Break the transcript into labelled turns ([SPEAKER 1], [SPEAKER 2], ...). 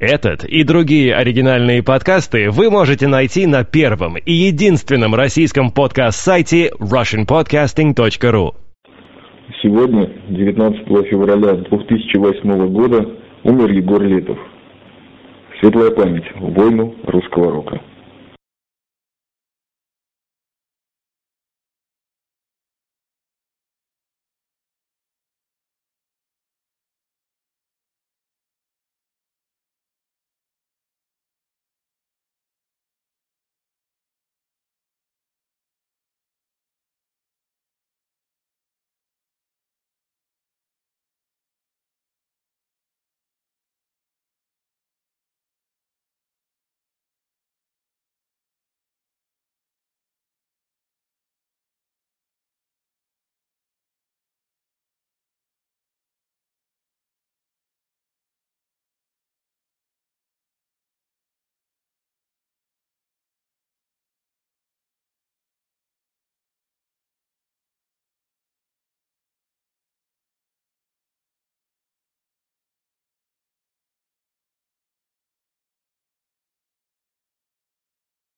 [SPEAKER 1] Этот и другие оригинальные подкасты вы можете найти на первом и единственном российском подкаст-сайте russianpodcasting.ru.
[SPEAKER 2] Сегодня, 19 февраля 2008 года, умер Егор Летов. Светлая память войну русского рока.